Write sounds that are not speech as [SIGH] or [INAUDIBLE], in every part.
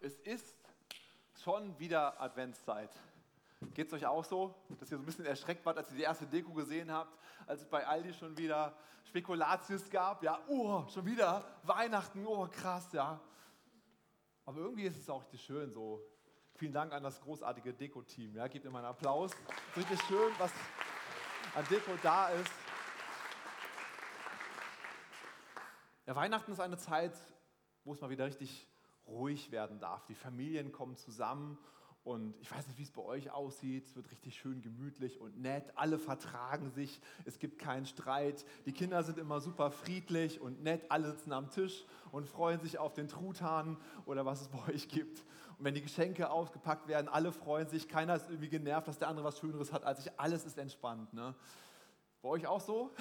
Es ist schon wieder Adventszeit. Geht es euch auch so, dass ihr so ein bisschen erschreckt wart, als ihr die erste Deko gesehen habt, als es bei Aldi schon wieder Spekulatius gab? Ja, oh, schon wieder Weihnachten, oh krass, ja. Aber irgendwie ist es auch richtig schön so. Vielen Dank an das großartige Deko-Team. Ja, gebt mal einen Applaus. Es ist richtig schön, was an Deko da ist. Ja, Weihnachten ist eine Zeit, wo es mal wieder richtig ruhig werden darf. Die Familien kommen zusammen und ich weiß nicht, wie es bei euch aussieht. Es wird richtig schön gemütlich und nett. Alle vertragen sich. Es gibt keinen Streit. Die Kinder sind immer super friedlich und nett. Alle sitzen am Tisch und freuen sich auf den Truthahn oder was es bei euch gibt. Und wenn die Geschenke ausgepackt werden, alle freuen sich. Keiner ist irgendwie genervt, dass der andere was Schöneres hat als ich. Alles ist entspannt. Ne? Bei euch auch so?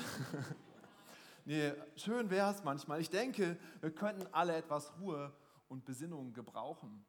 [LAUGHS] nee, schön wäre es manchmal. Ich denke, wir könnten alle etwas Ruhe und Besinnung gebrauchen.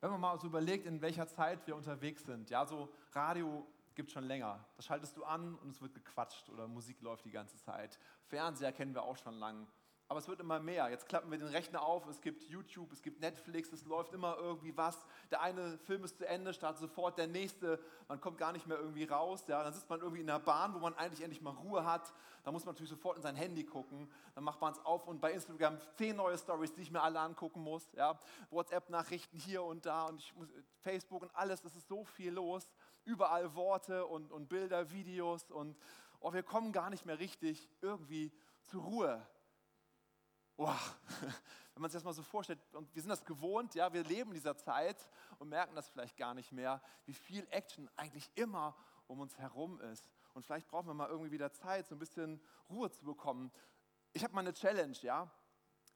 Wenn man mal so überlegt, in welcher Zeit wir unterwegs sind, ja, so Radio gibt es schon länger. Das schaltest du an und es wird gequatscht oder Musik läuft die ganze Zeit. Fernseher kennen wir auch schon lang. Aber es wird immer mehr. Jetzt klappen wir den Rechner auf, es gibt YouTube, es gibt Netflix, es läuft immer irgendwie was. Der eine Film ist zu Ende, startet sofort der nächste. Man kommt gar nicht mehr irgendwie raus. Ja. Dann sitzt man irgendwie in der Bahn, wo man eigentlich endlich mal Ruhe hat. Da muss man natürlich sofort in sein Handy gucken. Dann macht man es auf und bei Instagram zehn neue Stories, die ich mir alle angucken muss. Ja. WhatsApp-Nachrichten hier und da und muss, Facebook und alles. Es ist so viel los. Überall Worte und, und Bilder, Videos und oh, wir kommen gar nicht mehr richtig irgendwie zur Ruhe oh, [LAUGHS] wenn man sich das mal so vorstellt, und wir sind das gewohnt, ja, wir leben in dieser Zeit und merken das vielleicht gar nicht mehr, wie viel Action eigentlich immer um uns herum ist. Und vielleicht brauchen wir mal irgendwie wieder Zeit, so ein bisschen Ruhe zu bekommen. Ich habe mal eine Challenge, ja.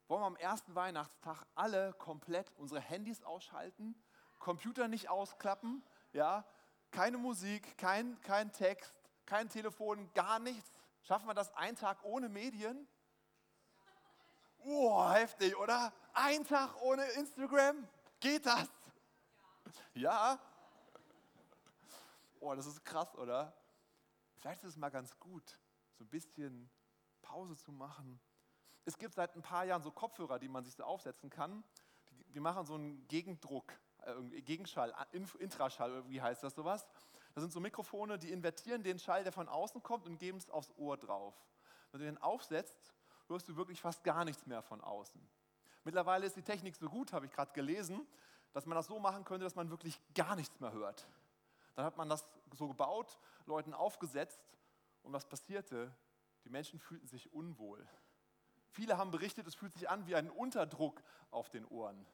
Wollen wir am ersten Weihnachtstag alle komplett unsere Handys ausschalten, Computer nicht ausklappen, ja, keine Musik, kein, kein Text, kein Telefon, gar nichts. Schaffen wir das einen Tag ohne Medien? Oh, heftig, oder? Ein Tag ohne Instagram? Geht das? Ja. Oh, das ist krass, oder? Vielleicht ist es mal ganz gut, so ein bisschen Pause zu machen. Es gibt seit ein paar Jahren so Kopfhörer, die man sich so aufsetzen kann. Die, die machen so einen Gegendruck, äh, Gegenschall, Intraschall, wie heißt das sowas? Das sind so Mikrofone, die invertieren den Schall, der von außen kommt und geben es aufs Ohr drauf. Wenn du den aufsetzt, hörst du wirklich fast gar nichts mehr von außen. Mittlerweile ist die Technik so gut, habe ich gerade gelesen, dass man das so machen könnte, dass man wirklich gar nichts mehr hört. Dann hat man das so gebaut, Leuten aufgesetzt und was passierte? Die Menschen fühlten sich unwohl. Viele haben berichtet, es fühlt sich an wie ein Unterdruck auf den Ohren.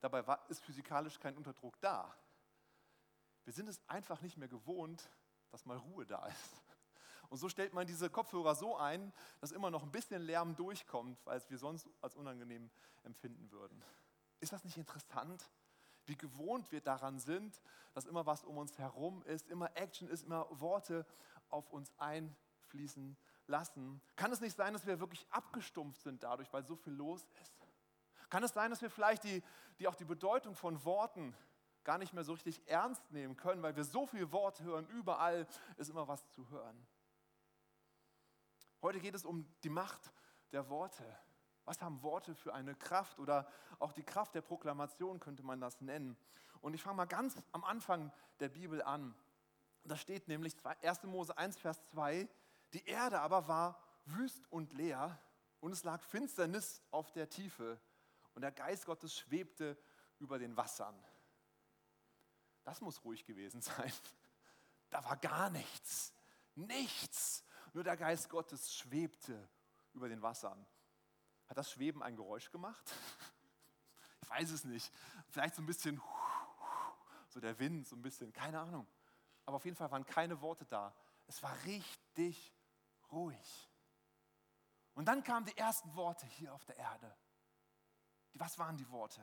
Dabei ist physikalisch kein Unterdruck da. Wir sind es einfach nicht mehr gewohnt, dass mal Ruhe da ist. Und so stellt man diese Kopfhörer so ein, dass immer noch ein bisschen Lärm durchkommt, weil es wir sonst als unangenehm empfinden würden. Ist das nicht interessant? Wie gewohnt wir daran sind, dass immer was um uns herum ist, immer Action ist, immer Worte auf uns einfließen lassen. Kann es nicht sein, dass wir wirklich abgestumpft sind dadurch, weil so viel los ist? Kann es sein, dass wir vielleicht die, die auch die Bedeutung von Worten gar nicht mehr so richtig ernst nehmen können, weil wir so viel Wort hören, überall ist immer was zu hören? Heute geht es um die Macht der Worte. Was haben Worte für eine Kraft oder auch die Kraft der Proklamation könnte man das nennen. Und ich fange mal ganz am Anfang der Bibel an. Da steht nämlich 1. Mose 1, Vers 2, die Erde aber war wüst und leer und es lag Finsternis auf der Tiefe und der Geist Gottes schwebte über den Wassern. Das muss ruhig gewesen [LAUGHS] sein. Da war gar nichts. Nichts. Nur der Geist Gottes schwebte über den Wassern. Hat das Schweben ein Geräusch gemacht? [LAUGHS] Ich weiß es nicht. Vielleicht so ein bisschen, so der Wind, so ein bisschen, keine Ahnung. Aber auf jeden Fall waren keine Worte da. Es war richtig ruhig. Und dann kamen die ersten Worte hier auf der Erde. Was waren die Worte?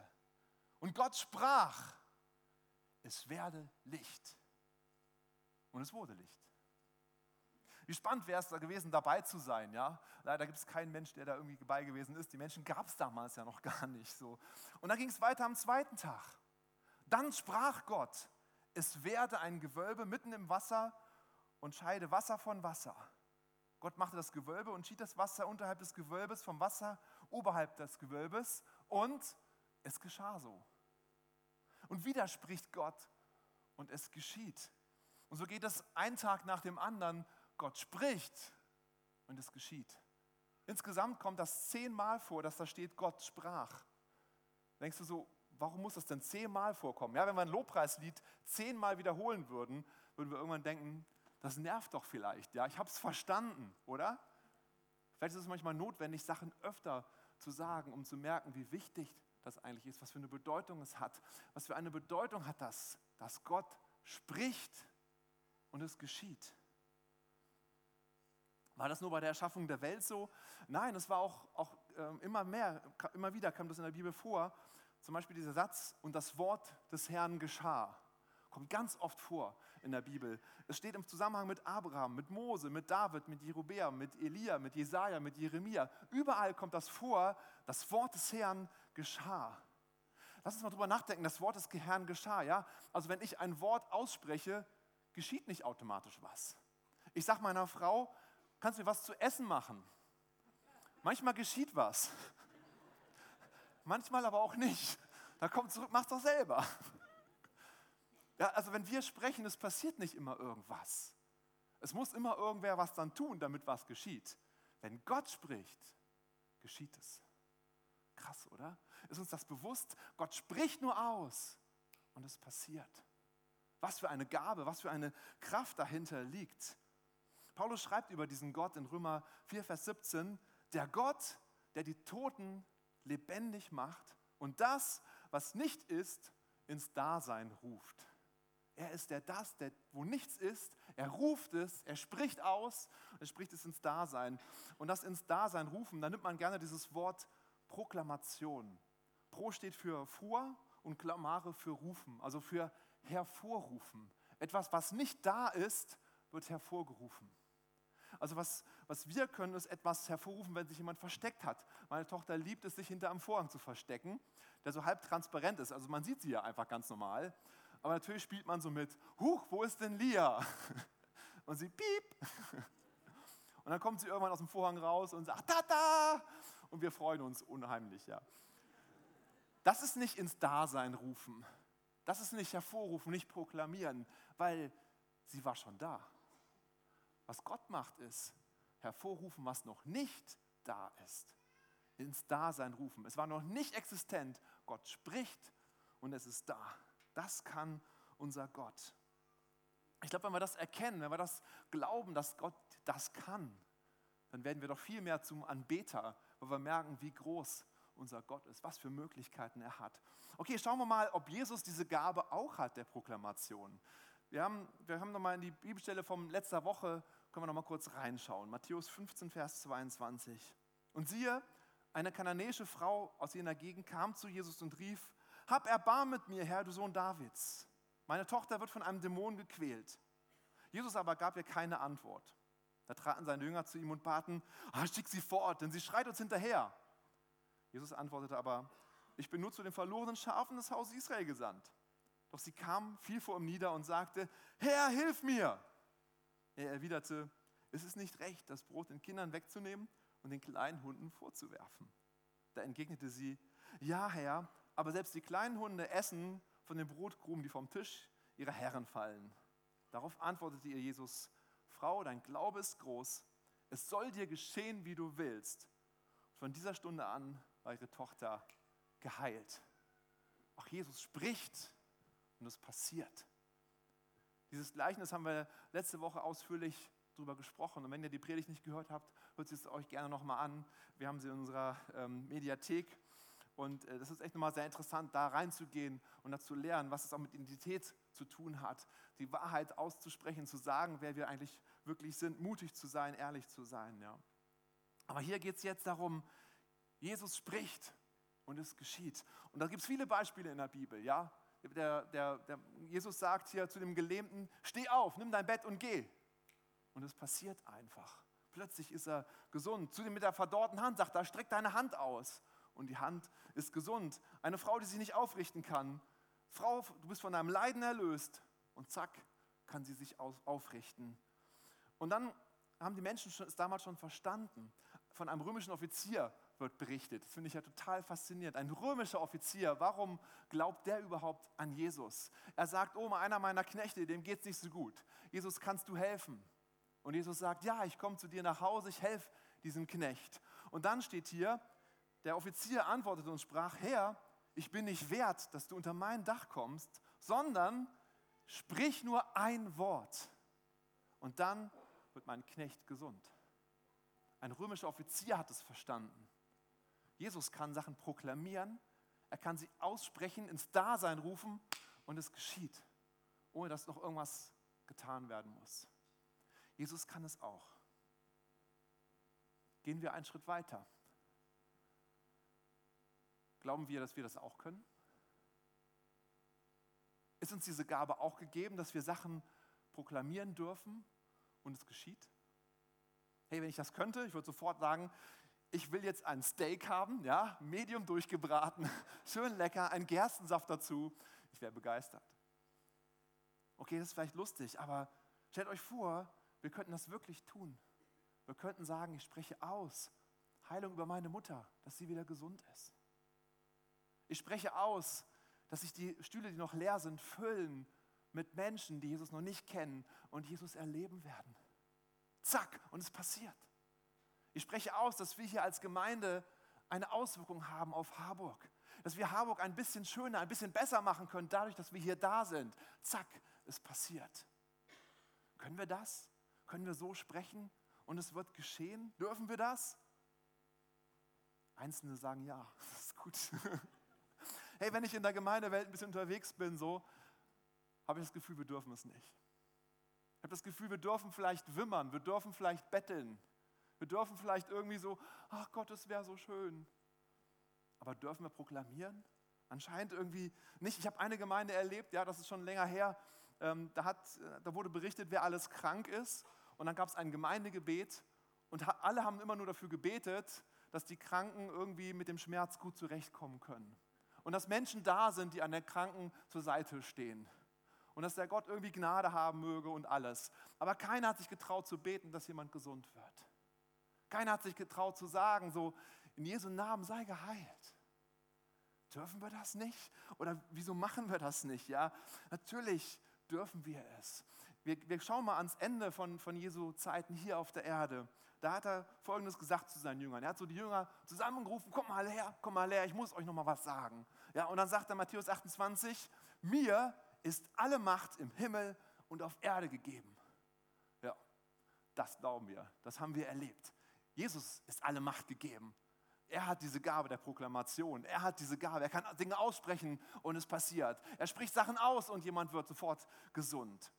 Und Gott sprach, es werde Licht. Und es wurde Licht. Wie spannend wäre es da gewesen, dabei zu sein. Ja? Leider gibt es keinen Mensch, der da irgendwie dabei gewesen ist. Die Menschen gab es damals ja noch [LAUGHS] gar nicht so. Und dann ging es weiter am zweiten Tag. Dann sprach Gott, es werde ein Gewölbe mitten im Wasser und scheide Wasser von Wasser. Gott machte das Gewölbe und schied das Wasser unterhalb des Gewölbes vom Wasser oberhalb des Gewölbes und es geschah so. Und wieder spricht Gott und es geschieht. Und so geht es ein Tag nach dem anderen. Gott spricht und es geschieht. Insgesamt kommt das zehnmal vor, dass da steht, Gott sprach. Denkst du so, warum muss das denn zehnmal vorkommen? Ja, wenn wir ein Lobpreislied zehnmal wiederholen würden, würden wir irgendwann denken, das nervt doch vielleicht. Ja, ich habe es verstanden, oder? Vielleicht ist es manchmal notwendig, Sachen öfter zu sagen, um zu merken, wie wichtig das eigentlich ist, was für eine Bedeutung es hat. Was für eine Bedeutung hat das, dass Gott spricht und es geschieht. War das nur bei der Erschaffung der Welt so? Nein, es war auch, auch äh, immer mehr, immer wieder kam das in der Bibel vor. Zum Beispiel dieser Satz, und das Wort des Herrn geschah. Kommt ganz oft vor in der Bibel. Es steht im Zusammenhang mit Abraham, mit Mose, mit David, mit Jerobeam, mit Elia, mit Jesaja, mit Jeremia. Überall kommt das vor, das Wort des Herrn geschah. Lass uns mal drüber nachdenken, das Wort des Herrn geschah. Ja? Also wenn ich ein Wort ausspreche, geschieht nicht automatisch was. Ich sage meiner Frau, kannst du mir was zu essen machen? Manchmal geschieht was. Manchmal aber auch nicht. Da kommt zurück, mach's doch selber. Ja, also wenn wir sprechen, es passiert nicht immer irgendwas. Es muss immer irgendwer was dann tun, damit was geschieht. Wenn Gott spricht, geschieht es. Krass, oder? Ist uns das bewusst? Gott spricht nur aus und es passiert. Was für eine Gabe, was für eine Kraft dahinter liegt. Paulus schreibt über diesen Gott in Römer 4, Vers 17, der Gott, der die Toten lebendig macht und das, was nicht ist, ins Dasein ruft. Er ist der das, der wo nichts ist. Er ruft es, er spricht aus, er spricht es ins Dasein. Und das ins Dasein rufen, da nimmt man gerne dieses Wort Proklamation. Pro steht für vor und Klamare für rufen, also für hervorrufen. Etwas, was nicht da ist, wird hervorgerufen. Also was, was wir können, ist etwas hervorrufen, wenn sich jemand versteckt hat. Meine Tochter liebt es, sich hinter einem Vorhang zu verstecken, der so halb transparent ist. Also man sieht sie ja einfach ganz normal. Aber natürlich spielt man so mit, huch, wo ist denn Lia? [LAUGHS] Und sie piep. [LAUGHS] Und dann kommt sie irgendwann aus dem Vorhang raus und sagt, Tata! Und wir freuen uns unheimlich, ja. Das ist nicht ins Dasein rufen. Das ist nicht hervorrufen, nicht proklamieren, weil sie war schon da. Was Gott macht, ist hervorrufen, was noch nicht da ist. Ins Dasein rufen. Es war noch nicht existent. Gott spricht und es ist da. Das kann unser Gott. Ich glaube, wenn wir das erkennen, wenn wir das glauben, dass Gott das kann, dann werden wir doch viel mehr zum Anbeter, weil wir merken, wie groß unser Gott ist, was für Möglichkeiten er hat. Okay, schauen wir mal, ob Jesus diese Gabe auch hat, der Proklamation. Wir haben, wir haben nochmal in die Bibelstelle von letzter Woche, können wir nochmal kurz reinschauen. Matthäus 15, Vers 22. Und siehe, eine kananäische Frau aus jener Gegend kam zu Jesus und rief, Hab Erbarm mit mir, Herr, du Sohn Davids. Meine Tochter wird von einem Dämon gequält. Jesus aber gab ihr keine Antwort. Da traten seine Jünger zu ihm und baten, ah, schick sie fort, denn sie schreit uns hinterher. Jesus antwortete aber, ich bin nur zu den verlorenen Schafen des Hauses Israel gesandt. Doch sie kam, fiel vor ihm nieder und sagte, Herr, hilf mir. Er erwiderte, es ist nicht recht, das Brot den Kindern wegzunehmen und den kleinen Hunden vorzuwerfen. Da entgegnete sie, ja Herr, aber selbst die kleinen Hunde essen von den Brotkrumen, die vom Tisch ihrer Herren fallen. Darauf antwortete ihr Jesus, Frau, dein Glaube ist groß, es soll dir geschehen, wie du willst. Von dieser Stunde an war ihre Tochter geheilt. Auch Jesus spricht und es passiert. Dieses Gleichnis haben wir letzte Woche ausführlich darüber gesprochen. Und wenn ihr die Predigt nicht gehört habt, hört es euch gerne nochmal an. Wir haben sie in unserer ähm, Mediathek. Und äh, das ist echt nochmal sehr interessant, da reinzugehen und dazu lernen, was es auch mit Identität zu tun hat. Die Wahrheit auszusprechen, zu sagen, wer wir eigentlich wirklich sind, mutig zu sein, ehrlich zu sein. Ja. Aber hier geht es jetzt darum, Jesus spricht und es geschieht. Und da gibt es viele Beispiele in der Bibel. Ja? Der, der, der Jesus sagt hier zu dem Gelähmten, steh auf, nimm dein Bett und geh. Und es passiert einfach. Plötzlich ist er gesund. Zu dem mit der verdorrten Hand sagt er, streck deine Hand aus. Und die Hand ist gesund. Eine Frau, die sich nicht aufrichten kann. Frau, du bist von deinem Leiden erlöst. Und zack, kann sie sich aufrichten. Und dann haben die Menschen es damals schon verstanden. Von einem römischen Offizier wird berichtet. Das finde ich ja total faszinierend. Ein römischer Offizier, warum glaubt der überhaupt an Jesus? Er sagt, oh, einer meiner Knechte, dem geht es nicht so gut. Jesus, kannst du helfen? Und Jesus sagt, ja, ich komme zu dir nach Hause, ich helfe diesem Knecht. Und dann steht hier, der Offizier antwortete und sprach, Herr, ich bin nicht wert, dass du unter mein Dach kommst, sondern sprich nur ein Wort und dann wird mein Knecht gesund. Ein römischer Offizier hat es verstanden. Jesus kann Sachen proklamieren, er kann sie aussprechen, ins Dasein rufen und es geschieht, ohne dass noch irgendwas getan werden muss. Jesus kann es auch. Gehen wir einen Schritt weiter. Glauben wir, dass wir das auch können? Ist uns diese Gabe auch gegeben, dass wir Sachen proklamieren dürfen und es geschieht? Hey, wenn ich das könnte, ich würde sofort sagen, ich will jetzt ein Steak haben, ja, medium durchgebraten, [LAUGHS] schön lecker, ein Gerstensaft dazu. Ich wäre begeistert. Okay, das ist vielleicht lustig, aber stellt euch vor, wir könnten das wirklich tun. Wir könnten sagen, ich spreche aus Heilung über meine Mutter, dass sie wieder gesund ist. Ich spreche aus, dass sich die Stühle, die noch leer sind, füllen mit Menschen, die Jesus noch nicht kennen und Jesus erleben werden. Zack, und es passiert. Ich spreche aus, dass wir hier als Gemeinde eine Auswirkung haben auf Harburg. Dass wir Harburg ein bisschen schöner, ein bisschen besser machen können, dadurch, dass wir hier da sind. Zack, es passiert. Können wir das? Können wir so sprechen und es wird geschehen? Dürfen wir das? Einzelne sagen ja, [LAUGHS] das ist gut. [LAUGHS] hey, wenn ich in der Gemeindewelt ein bisschen unterwegs bin, so, habe ich das Gefühl, wir dürfen es nicht. Ich habe das Gefühl, wir dürfen vielleicht wimmern, wir dürfen vielleicht betteln, wir dürfen vielleicht irgendwie so, ach Gott, es wäre so schön. Aber dürfen wir proklamieren? Anscheinend irgendwie nicht. Ich habe eine Gemeinde erlebt, ja, das ist schon länger her, ähm, da, hat, da wurde berichtet, wer alles krank ist. Und dann gab es ein Gemeindegebet und alle haben immer nur dafür gebetet, dass die Kranken irgendwie mit dem Schmerz gut zurechtkommen können und dass Menschen da sind, die an der Kranken zur Seite stehen. Und dass der Gott irgendwie Gnade haben möge und alles. Aber keiner hat sich getraut zu beten, dass jemand gesund wird. Keiner hat sich getraut zu sagen, so in Jesu Namen sei geheilt. Dürfen wir das nicht? Oder wieso machen wir das nicht? Ja, natürlich dürfen wir es. Wir, wir schauen mal ans Ende von, von Jesu Zeiten hier auf der Erde. Da hat er Folgendes gesagt zu seinen Jüngern. Er hat so die Jünger zusammengerufen, komm mal her, komm mal her, ich muss euch noch mal was sagen. Ja, und dann sagt er Matthäus 28, mir ist alle Macht im Himmel und auf Erde gegeben. Ja, das glauben wir, das haben wir erlebt. Jesus ist alle Macht gegeben. Er hat diese Gabe der Proklamation. Er hat diese Gabe. Er kann Dinge aussprechen und es passiert. Er spricht Sachen aus und jemand wird sofort gesund.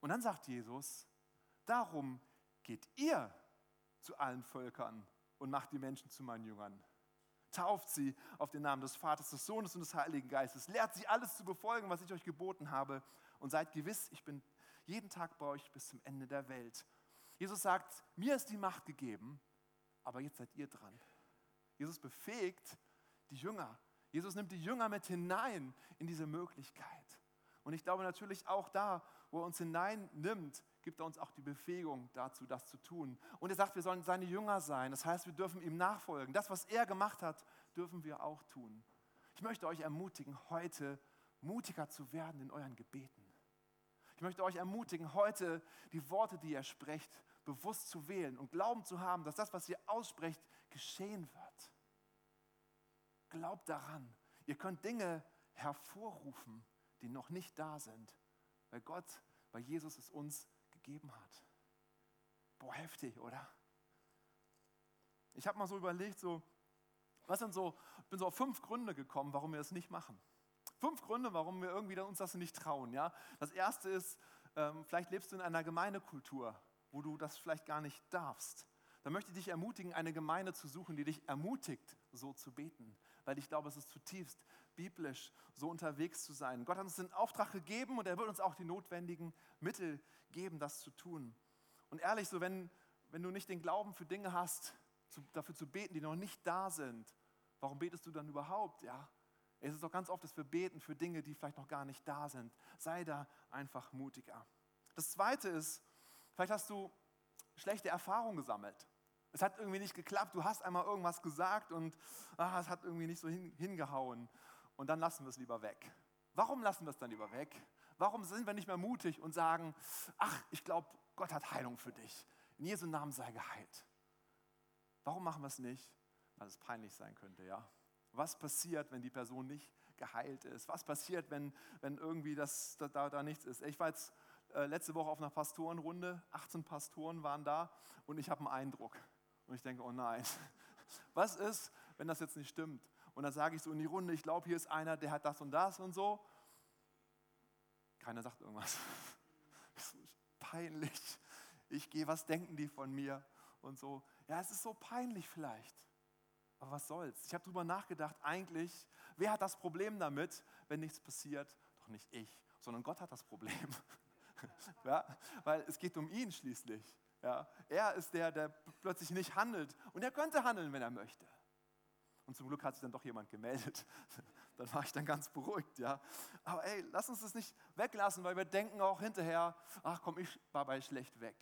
Und dann sagt Jesus, darum geht ihr zu allen Völkern und macht die Menschen zu meinen Jüngern. Tauft sie auf den Namen des Vaters, des Sohnes und des Heiligen Geistes. Lehrt sie alles zu befolgen, was ich euch geboten habe. Und seid gewiss, ich bin jeden Tag bei euch bis zum Ende der Welt. Jesus sagt, mir ist die Macht gegeben, aber jetzt seid ihr dran. Jesus befähigt die Jünger. Jesus nimmt die Jünger mit hinein in diese Möglichkeit. Und ich glaube natürlich auch da, wo er uns hineinnimmt, gibt er uns auch die Befähigung dazu, das zu tun. Und er sagt, wir sollen seine Jünger sein. Das heißt, wir dürfen ihm nachfolgen. Das, was er gemacht hat, dürfen wir auch tun. Ich möchte euch ermutigen, heute mutiger zu werden in euren Gebeten. Ich möchte euch ermutigen, heute die Worte, die ihr sprecht, bewusst zu wählen und Glauben zu haben, dass das, was ihr aussprecht, geschehen wird. Glaubt daran. Ihr könnt Dinge hervorrufen, die noch nicht da sind, weil Gott, weil Jesus es uns gegeben hat. Boah, heftig, oder? Ich habe mal so überlegt, so, was sind so, ich bin so auf fünf Gründe gekommen, warum wir es nicht machen. Fünf Gründe, warum wir irgendwie uns das nicht trauen. Ja? Das erste ist, ähm, vielleicht lebst du in einer Gemeindekultur, wo du das vielleicht gar nicht darfst. Da möchte ich dich ermutigen, eine Gemeinde zu suchen, die dich ermutigt, so zu beten. Weil ich glaube, es ist zutiefst biblisch, so unterwegs zu sein. Gott hat uns den Auftrag gegeben und er wird uns auch die notwendigen Mittel geben, das zu tun. Und ehrlich, so wenn, wenn du nicht den Glauben für Dinge hast, zu, dafür zu beten, die noch nicht da sind, warum betest du dann überhaupt? Ja, es ist doch ganz oft, dass wir beten für Dinge, die vielleicht noch gar nicht da sind. Sei da einfach mutiger. Das Zweite ist, vielleicht hast du schlechte Erfahrungen gesammelt. Es hat irgendwie nicht geklappt. Du hast einmal irgendwas gesagt und ah, es hat irgendwie nicht so hin, hingehauen. Und dann lassen wir es lieber weg. Warum lassen wir es dann lieber weg? Warum sind wir nicht mehr mutig und sagen, ach, ich glaube, Gott hat Heilung für dich. In Jesu Namen sei geheilt. Warum machen wir es nicht? Weil es peinlich sein könnte, ja. Was passiert, wenn die Person nicht geheilt ist? Was passiert, wenn, wenn irgendwie das, da, da, da nichts ist? Ich jetzt äh, letzte Woche auf einer Pastorenrunde, 18 Pastoren waren da und ich habe einen Eindruck. Und ich denke, oh nein, [LAUGHS] was ist, wenn das jetzt nicht stimmt? Und dann sage ich so in die Runde, ich glaube, hier ist einer, der hat das und das und so. Keiner sagt irgendwas. [LAUGHS] peinlich. Ich gehe, was denken die von mir? Und so. Ja, es ist so peinlich vielleicht. Aber was soll's? Ich habe darüber nachgedacht, eigentlich, wer hat das Problem damit, wenn nichts passiert? Doch nicht ich, sondern Gott hat das Problem. [LAUGHS] [LAUGHS] ja, weil es geht um ihn schließlich. Ja, er ist der, der plötzlich nicht handelt. Und er könnte handeln, wenn er möchte. Und zum Glück hat sich dann doch jemand gemeldet. [LAUGHS] Dann war ich dann ganz beruhigt, ja. Aber ey, lass uns das nicht weglassen, weil wir denken auch hinterher, ach komm, ich war bei schlecht weg.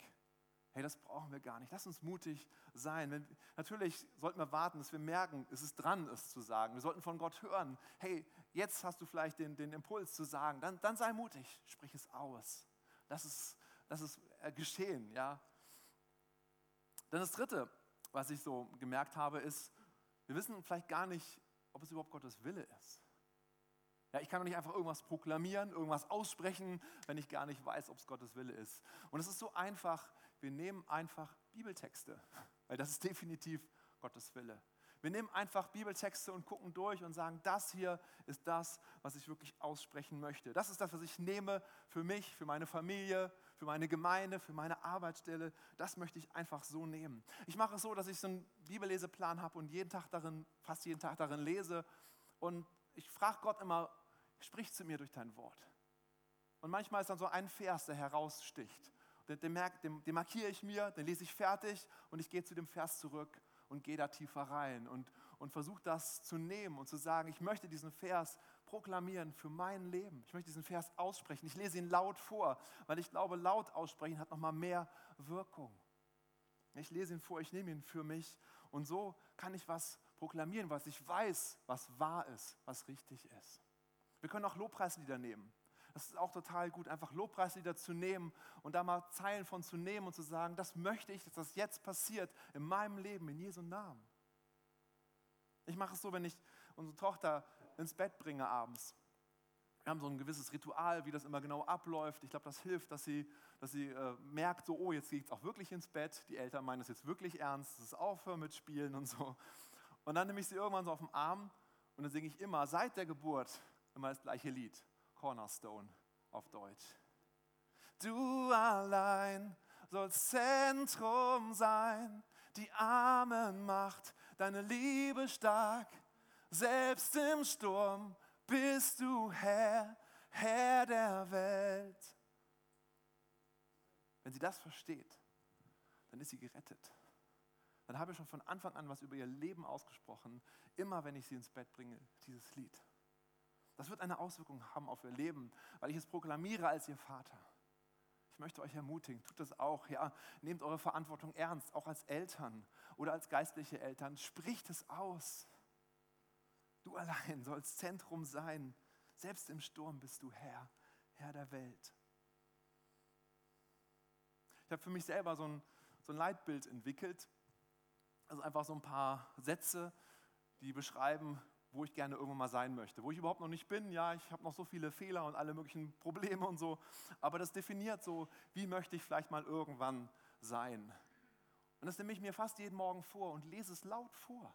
Hey, das brauchen wir gar nicht. Lass uns mutig sein. Wenn, natürlich sollten wir warten, dass wir merken, es ist dran, es zu sagen. Wir sollten von Gott hören. Hey, jetzt hast du vielleicht den, den Impuls zu sagen. Dann, dann sei mutig, sprich es aus. Lass es, lass es äh, geschehen, ja. Dann das Dritte, was ich so gemerkt habe, ist, wir wissen vielleicht gar nicht, ob es überhaupt Gottes Wille ist. Ja, ich kann doch nicht einfach irgendwas proklamieren, irgendwas aussprechen, wenn ich gar nicht weiß, ob es Gottes Wille ist. Und es ist so einfach, wir nehmen einfach Bibeltexte, weil das ist definitiv Gottes Wille. Wir nehmen einfach Bibeltexte und gucken durch und sagen, das hier ist das, was ich wirklich aussprechen möchte. Das ist das, was ich nehme für mich, für meine Familie, für meine Gemeinde, für meine Arbeitsstelle. Das möchte ich einfach so nehmen. Ich mache es so, dass ich so einen Bibelleseplan habe und jeden Tag darin, fast jeden Tag darin lese. Und ich frage Gott immer, sprich zu mir durch dein Wort. Und manchmal ist dann so ein Vers, der heraussticht. Den, den, den, markiere ich mir, den lese ich fertig und ich gehe zu dem Vers zurück und gehe da tiefer rein und, und versuche das zu nehmen und zu sagen, ich möchte diesen Vers proklamieren für mein Leben. Ich möchte diesen Vers aussprechen. Ich lese ihn laut vor, weil ich glaube, laut aussprechen hat nochmal mehr Wirkung. Ich lese ihn vor, ich nehme ihn für mich und so kann ich was proklamieren, was ich weiß, was wahr ist, was richtig ist. Wir können auch Lobpreislieder nehmen. Das ist auch total gut, einfach Lobpreislieder zu nehmen und da mal Zeilen von zu nehmen und zu sagen, das möchte ich, dass das jetzt passiert in meinem Leben, in Jesu Namen. Ich mache es so, wenn ich unsere Tochter ins Bett bringe abends. Wir haben so ein gewisses Ritual, wie das immer genau abläuft. Ich glaube, das hilft, dass sie, dass sie äh, merkt, so, oh, jetzt geht es auch wirklich ins Bett. Die Eltern meinen das jetzt wirklich ernst, das ist aufhören mit Spielen und so. Und dann nehme ich sie irgendwann so auf den Arm und dann singe ich immer seit der Geburt immer das gleiche Lied. Cornerstone auf Deutsch. Du allein sollst Zentrum sein, die Armen macht deine Liebe stark. Selbst im Sturm bist du Herr, Herr der Welt. Wenn sie das versteht, dann ist sie gerettet. Dann habe ich schon von Anfang an was über ihr Leben ausgesprochen, immer wenn ich sie ins Bett bringe, dieses Lied. Das wird eine Auswirkung haben auf ihr Leben, weil ich es proklamiere als ihr Vater. Ich möchte euch ermutigen, tut das auch. Ja, nehmt eure Verantwortung ernst, auch als Eltern oder als geistliche Eltern. Spricht es aus. Du allein sollst Zentrum sein. Selbst im Sturm bist du Herr, Herr der Welt. Ich habe für mich selber so ein, so ein Leitbild entwickelt. Also einfach so ein paar Sätze, die beschreiben, wo ich gerne irgendwann mal sein möchte, wo ich überhaupt noch nicht bin. Ja, ich habe noch so viele Fehler und alle möglichen [LAUGHS] Probleme und so, aber das definiert so, wie möchte ich vielleicht mal irgendwann sein. Und das nehme ich mir fast jeden Morgen vor und lese es laut vor.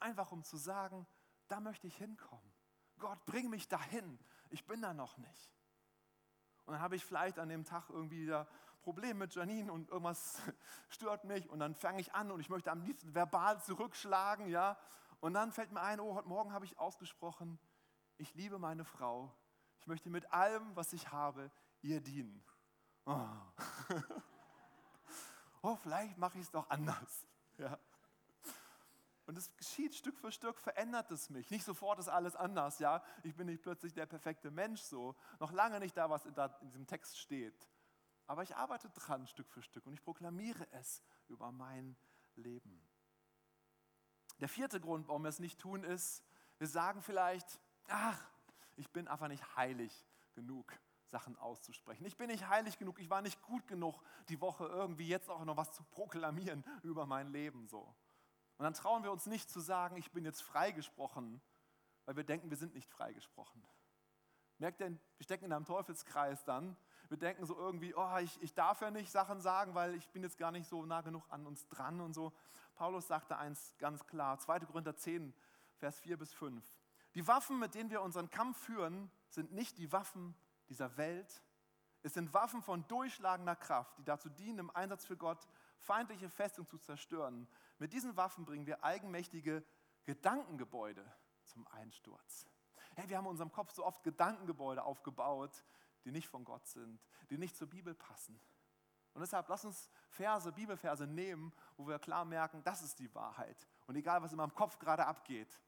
Einfach um zu sagen, da möchte ich hinkommen. Gott, bring mich dahin. Ich bin da noch nicht. Und dann habe ich vielleicht an dem Tag irgendwie wieder Problem mit Janine und irgendwas [LAUGHS] stört mich und dann fange ich an und ich möchte am liebsten verbal zurückschlagen, ja. Und dann fällt mir ein, oh, heute Morgen habe ich ausgesprochen, ich liebe meine Frau. Ich möchte mit allem, was ich habe, ihr dienen. Oh, [LAUGHS] oh vielleicht mache ich es doch anders. Ja. Und es geschieht Stück für Stück, verändert es mich. Nicht sofort ist alles anders, ja. Ich bin nicht plötzlich der perfekte Mensch so. Noch lange nicht da, was in, da in diesem Text steht. Aber ich arbeite dran Stück für Stück und ich proklamiere es über mein leben. Der vierte Grund, warum wir es nicht tun, ist, wir sagen vielleicht, ach, ich bin einfach nicht heilig genug, Sachen auszusprechen. Ich bin nicht heilig genug, ich war nicht gut genug, die Woche irgendwie jetzt auch noch was zu proklamieren [LAUGHS] über mein Leben so. Und dann trauen wir uns nicht zu sagen, ich bin jetzt freigesprochen, weil wir denken, wir sind nicht freigesprochen. Merkt ihr, wir stecken in einem Teufelskreis dann. Wir denken so irgendwie, oh, ich, ich darf ja nicht Sachen sagen, weil ich bin jetzt gar nicht so nah genug an uns dran und so. Paulus sagte eins ganz klar, 2. Korinther 10, Vers 4 bis 5. Die Waffen, mit denen wir unseren Kampf führen, sind nicht die Waffen dieser Welt. Es sind Waffen von durchschlagender Kraft, die dazu dienen, im Einsatz für Gott feindliche Festungen zu zerstören. Mit diesen Waffen bringen wir eigenmächtige Gedankengebäude zum Einsturz. Hey, wir haben in unserem Kopf so oft Gedankengebäude aufgebaut, die nicht von Gott sind, die nicht zur Bibel passen. Und deshalb lass uns Verse, Bibelverse nehmen, wo wir klar merken, das ist die Wahrheit. Und egal, was in meinem Kopf gerade abgeht,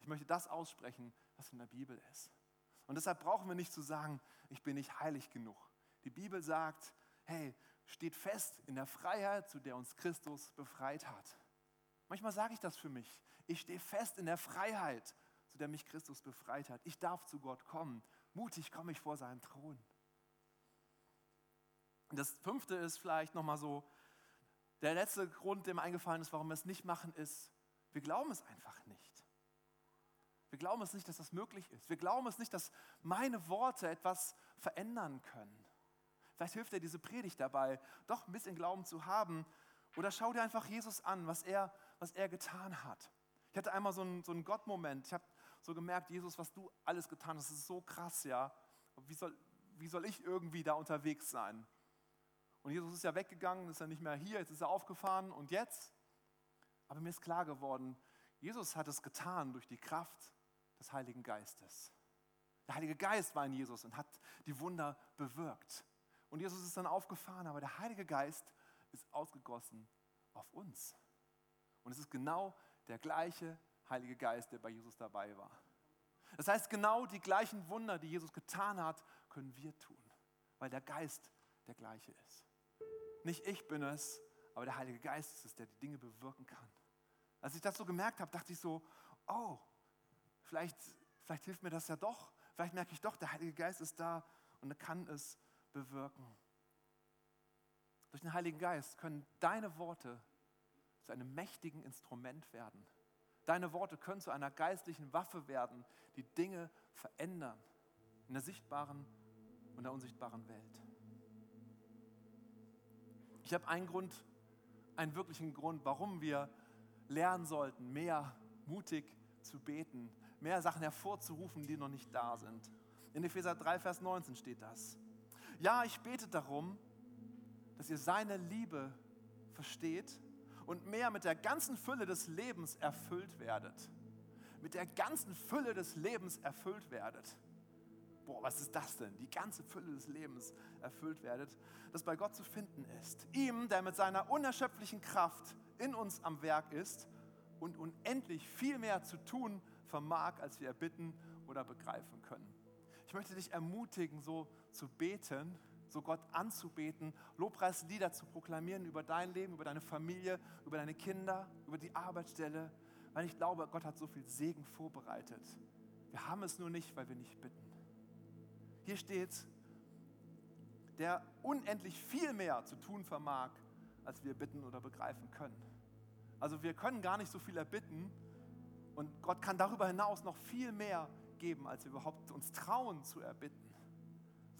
ich möchte das aussprechen, was in der Bibel ist. Und deshalb brauchen wir nicht zu sagen, ich bin nicht heilig genug. Die Bibel sagt, hey, steht fest in der Freiheit, zu der uns Christus befreit hat. Manchmal sage ich das für mich. Ich stehe fest in der Freiheit, zu der mich Christus befreit hat. Ich darf zu Gott kommen. Mutig komme ich vor seinen Thron. Das fünfte ist vielleicht nochmal so, der letzte Grund, der mir eingefallen ist, warum wir es nicht machen, ist, wir glauben es einfach nicht. Wir glauben es nicht, dass das möglich ist. Wir glauben es nicht, dass meine Worte etwas verändern können. Vielleicht hilft dir diese Predigt dabei, doch ein bisschen Glauben zu haben. Oder schau dir einfach Jesus an, was er, was er getan hat. Ich hatte einmal so einen, so einen Gott-Moment. Ich habe so gemerkt, Jesus, was du alles getan hast, das ist so krass, ja. Wie soll, wie soll ich irgendwie da unterwegs sein? Und Jesus ist ja weggegangen, ist ja nicht mehr hier, jetzt ist er aufgefahren und jetzt? Aber mir ist klar geworden, Jesus hat es getan durch die Kraft des Heiligen Geistes. Der Heilige Geist war in Jesus und hat die Wunder bewirkt. Und Jesus ist dann aufgefahren, aber der Heilige Geist ist ausgegossen auf uns. Und es ist genau der gleiche Heilige Geist, der bei Jesus dabei war. Das heißt, genau die gleichen Wunder, die Jesus getan hat, können wir tun, weil der Geist der gleiche ist. Nicht ich bin es, aber der Heilige Geist ist es, der die Dinge bewirken kann. Als ich das so gemerkt habe, dachte ich so, oh, vielleicht, vielleicht hilft mir das ja doch. Vielleicht merke ich doch, der Heilige Geist ist da und er kann es bewirken. Durch den Heiligen Geist können deine Worte zu einem mächtigen Instrument werden. Deine Worte können zu einer geistlichen Waffe werden, die Dinge verändern in der sichtbaren und der unsichtbaren Welt. Ich habe einen Grund, einen wirklichen Grund, warum wir lernen sollten, mehr mutig zu beten, mehr Sachen hervorzurufen, die noch nicht da sind. In Epheser 3, Vers 19 steht das. Ja, ich bete darum, dass ihr seine Liebe versteht und mehr mit der ganzen Fülle des Lebens erfüllt werdet. Mit der ganzen Fülle des Lebens erfüllt werdet. Boah, was ist das denn? Die ganze Fülle des Lebens erfüllt werdet, das bei Gott zu finden ist. Ihm, der mit seiner unerschöpflichen Kraft in uns am Werk ist und unendlich viel mehr zu tun vermag, als wir erbitten oder begreifen können. Ich möchte dich ermutigen, so zu beten, so Gott anzubeten, Lobpreislieder zu proklamieren über dein Leben, über deine Familie, über deine Kinder, über die Arbeitsstelle, weil ich glaube, Gott hat so viel Segen vorbereitet. Wir haben es nur nicht, weil wir nicht bitten. Hier steht, der unendlich viel mehr zu tun vermag, als wir bitten oder begreifen können. Also wir können gar nicht so viel erbitten und Gott kann darüber hinaus noch viel mehr geben, als wir überhaupt uns trauen zu erbitten.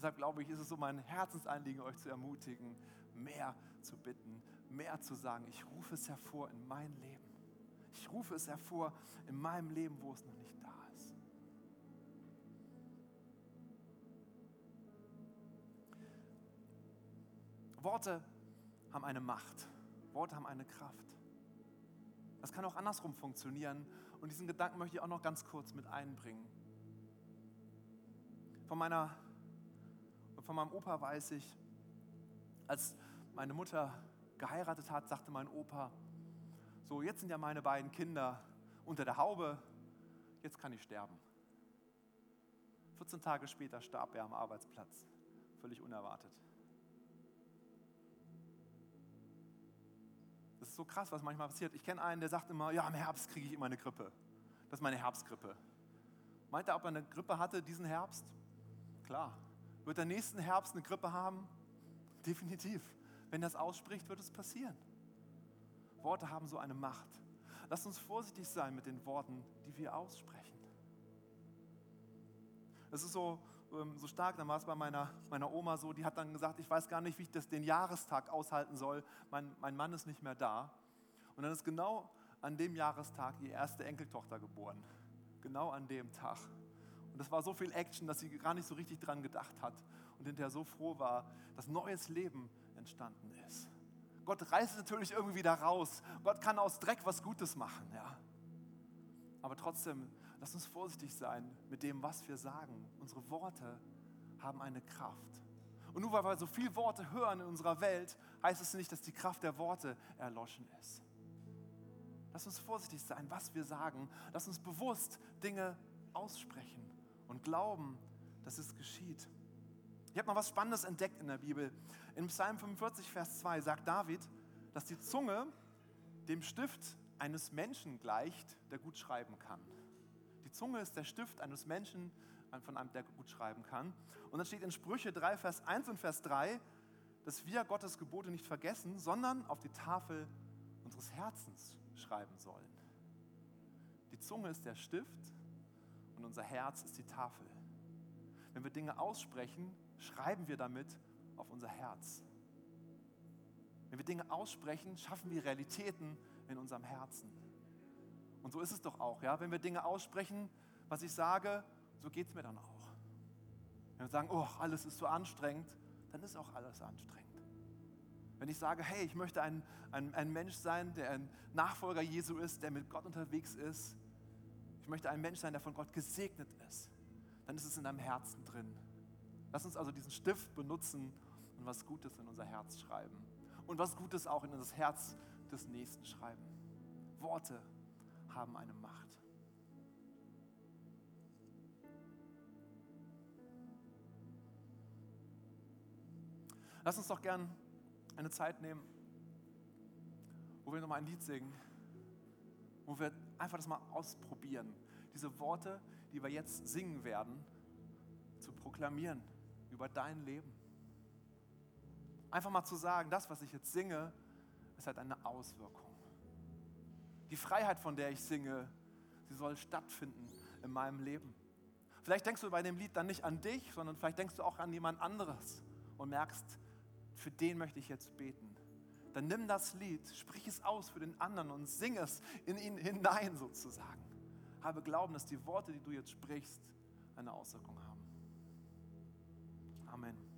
Deshalb glaube ich, ist es so mein Herzensanliegen, euch zu ermutigen, mehr zu bitten, mehr zu sagen. Ich rufe es hervor in mein Leben. Ich rufe es hervor in meinem Leben, wo es noch nicht da ist. Worte haben eine Macht. Worte haben eine Kraft. Das kann auch andersrum funktionieren. Und diesen Gedanken möchte ich auch noch ganz kurz mit einbringen. Von meiner von meinem Opa weiß ich, als meine Mutter geheiratet hat, sagte mein Opa, so jetzt sind ja meine beiden Kinder unter der Haube, jetzt kann ich sterben. 14 Tage später starb er am Arbeitsplatz, völlig unerwartet. Das ist so krass, was manchmal passiert. Ich kenne einen, der sagt immer, ja, im Herbst kriege ich immer eine Grippe. Das ist meine Herbstgrippe. Meint er, ob er eine Grippe hatte diesen Herbst? Klar. Wird er nächsten Herbst eine Grippe haben? Definitiv. Wenn er es ausspricht, wird es passieren. Worte haben so eine Macht. Lasst uns vorsichtig sein mit den Worten, die wir aussprechen. Es ist so, ähm, so stark, dann war es bei meiner, meiner Oma so, die hat dann gesagt, ich weiß gar nicht, wie ich das, den Jahrestag aushalten soll. Mein, mein Mann ist nicht mehr da. Und dann ist genau an dem Jahrestag ihre erste Enkeltochter geboren. Genau an dem Tag. Und das war so viel Action, dass sie gar nicht so richtig dran gedacht hat und hinterher so froh war, dass neues Leben entstanden ist. Gott reißt natürlich irgendwie wieder raus. Gott kann aus Dreck was Gutes machen, ja. Aber trotzdem, lass uns vorsichtig sein mit dem, was wir sagen. Unsere Worte haben eine Kraft. Und nur weil wir so viele Worte hören in unserer Welt, heißt es nicht, dass die Kraft der Worte erloschen ist. Lass uns vorsichtig sein, was wir sagen. Lass uns bewusst Dinge aussprechen und glauben, dass es geschieht. Ich habe noch was Spannendes entdeckt in der Bibel. In Psalm 45, Vers 2 sagt David, dass die Zunge dem Stift eines Menschen gleicht, der gut schreiben kann. Die Zunge ist der Stift eines Menschen, von einem, der gut schreiben kann. Und dann steht in Sprüche 3, Vers 1 und Vers 3, dass wir Gottes Gebote nicht vergessen, sondern auf die Tafel unseres Herzens schreiben sollen. Die Zunge ist der Stift und unser Herz ist die Tafel. Wenn wir Dinge aussprechen, schreiben wir damit auf unser Herz. Wenn wir Dinge aussprechen, schaffen wir Realitäten in unserem Herzen. Und so ist es doch auch, ja. Wenn wir Dinge aussprechen, was ich sage, so geht es mir dann auch. Wenn wir sagen, oh, alles ist so anstrengend, dann ist auch alles anstrengend. Wenn ich sage, hey, ich möchte ein, ein, ein Mensch sein, der ein Nachfolger Jesu ist, der mit Gott unterwegs ist, möchte ein Mensch sein, der von Gott gesegnet ist, dann ist es in deinem Herzen drin. Lass uns also diesen Stift benutzen und was Gutes in unser Herz schreiben. Und was Gutes auch in das Herz des Nächsten schreiben. Worte haben eine Macht. Lass uns doch gern eine Zeit nehmen, wo wir nochmal ein Lied singen, wo wir einfach das mal ausprobieren, diese Worte, die wir jetzt singen werden, zu proklamieren über dein Leben. Einfach mal zu sagen, das, was ich jetzt singe, es hat eine Auswirkung. Die Freiheit, von der ich singe, sie soll stattfinden in meinem Leben. Vielleicht denkst du bei dem Lied dann nicht an dich, sondern vielleicht denkst du auch an jemand anderes und merkst, für den möchte ich jetzt beten. Dann nimm das Lied, sprich es aus für den anderen und sing es in ihn hinein sozusagen. Habe Glauben, dass die Worte, die du jetzt sprichst, eine Auswirkung haben. Amen.